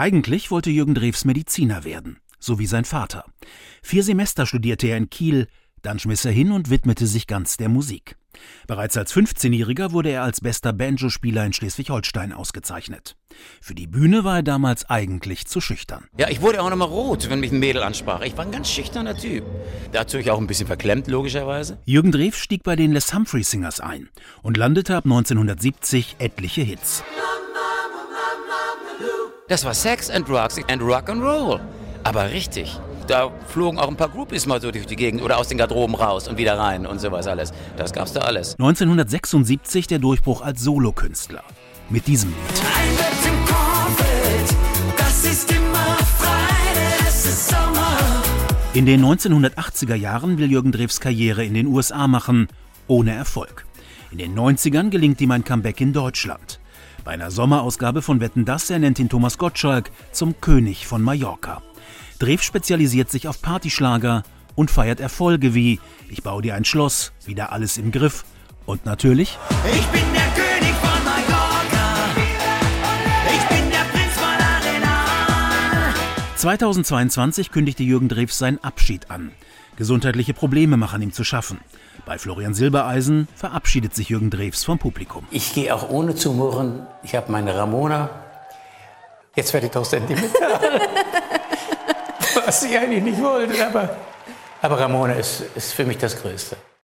Eigentlich wollte Jürgen Drews Mediziner werden, so wie sein Vater. Vier Semester studierte er in Kiel, dann schmiss er hin und widmete sich ganz der Musik. Bereits als 15-Jähriger wurde er als bester Banjo-Spieler in Schleswig-Holstein ausgezeichnet. Für die Bühne war er damals eigentlich zu schüchtern. Ja, ich wurde auch nochmal rot, wenn mich ein Mädel ansprach. Ich war ein ganz schüchterner Typ. Natürlich auch ein bisschen verklemmt, logischerweise. Jürgen Drews stieg bei den Les Humphrey Singers ein und landete ab 1970 etliche Hits. Das war Sex and Drugs and Rock and Roll. Aber richtig da flogen auch ein paar Groupies mal so durch die Gegend oder aus den Garderoben raus und wieder rein und sowas alles. Das gab's da alles. 1976 der Durchbruch als Solokünstler. Mit diesem Lied. Ein Bett im Kornfeld, das ist immer frei, es ist Sommer. In den 1980er Jahren will Jürgen Drews Karriere in den USA machen, ohne Erfolg. In den 90ern gelingt ihm ein Comeback in Deutschland. Bei einer Sommerausgabe von Wetten Das ernennt ihn Thomas Gottschalk zum König von Mallorca. Drew spezialisiert sich auf Partyschlager und feiert Erfolge wie Ich baue dir ein Schloss, wieder alles im Griff und natürlich Ich bin der König von Mallorca. Ich bin der Prinz von Arenal. 2022 kündigte Jürgen Drews seinen Abschied an. Gesundheitliche Probleme machen ihm zu schaffen. Bei Florian Silbereisen verabschiedet sich Jürgen Drews vom Publikum. Ich gehe auch ohne zu murren. Ich habe meine Ramona. Jetzt werde ich doch sentimental. was ich eigentlich nicht wollte. Aber, aber Ramona ist, ist für mich das Größte.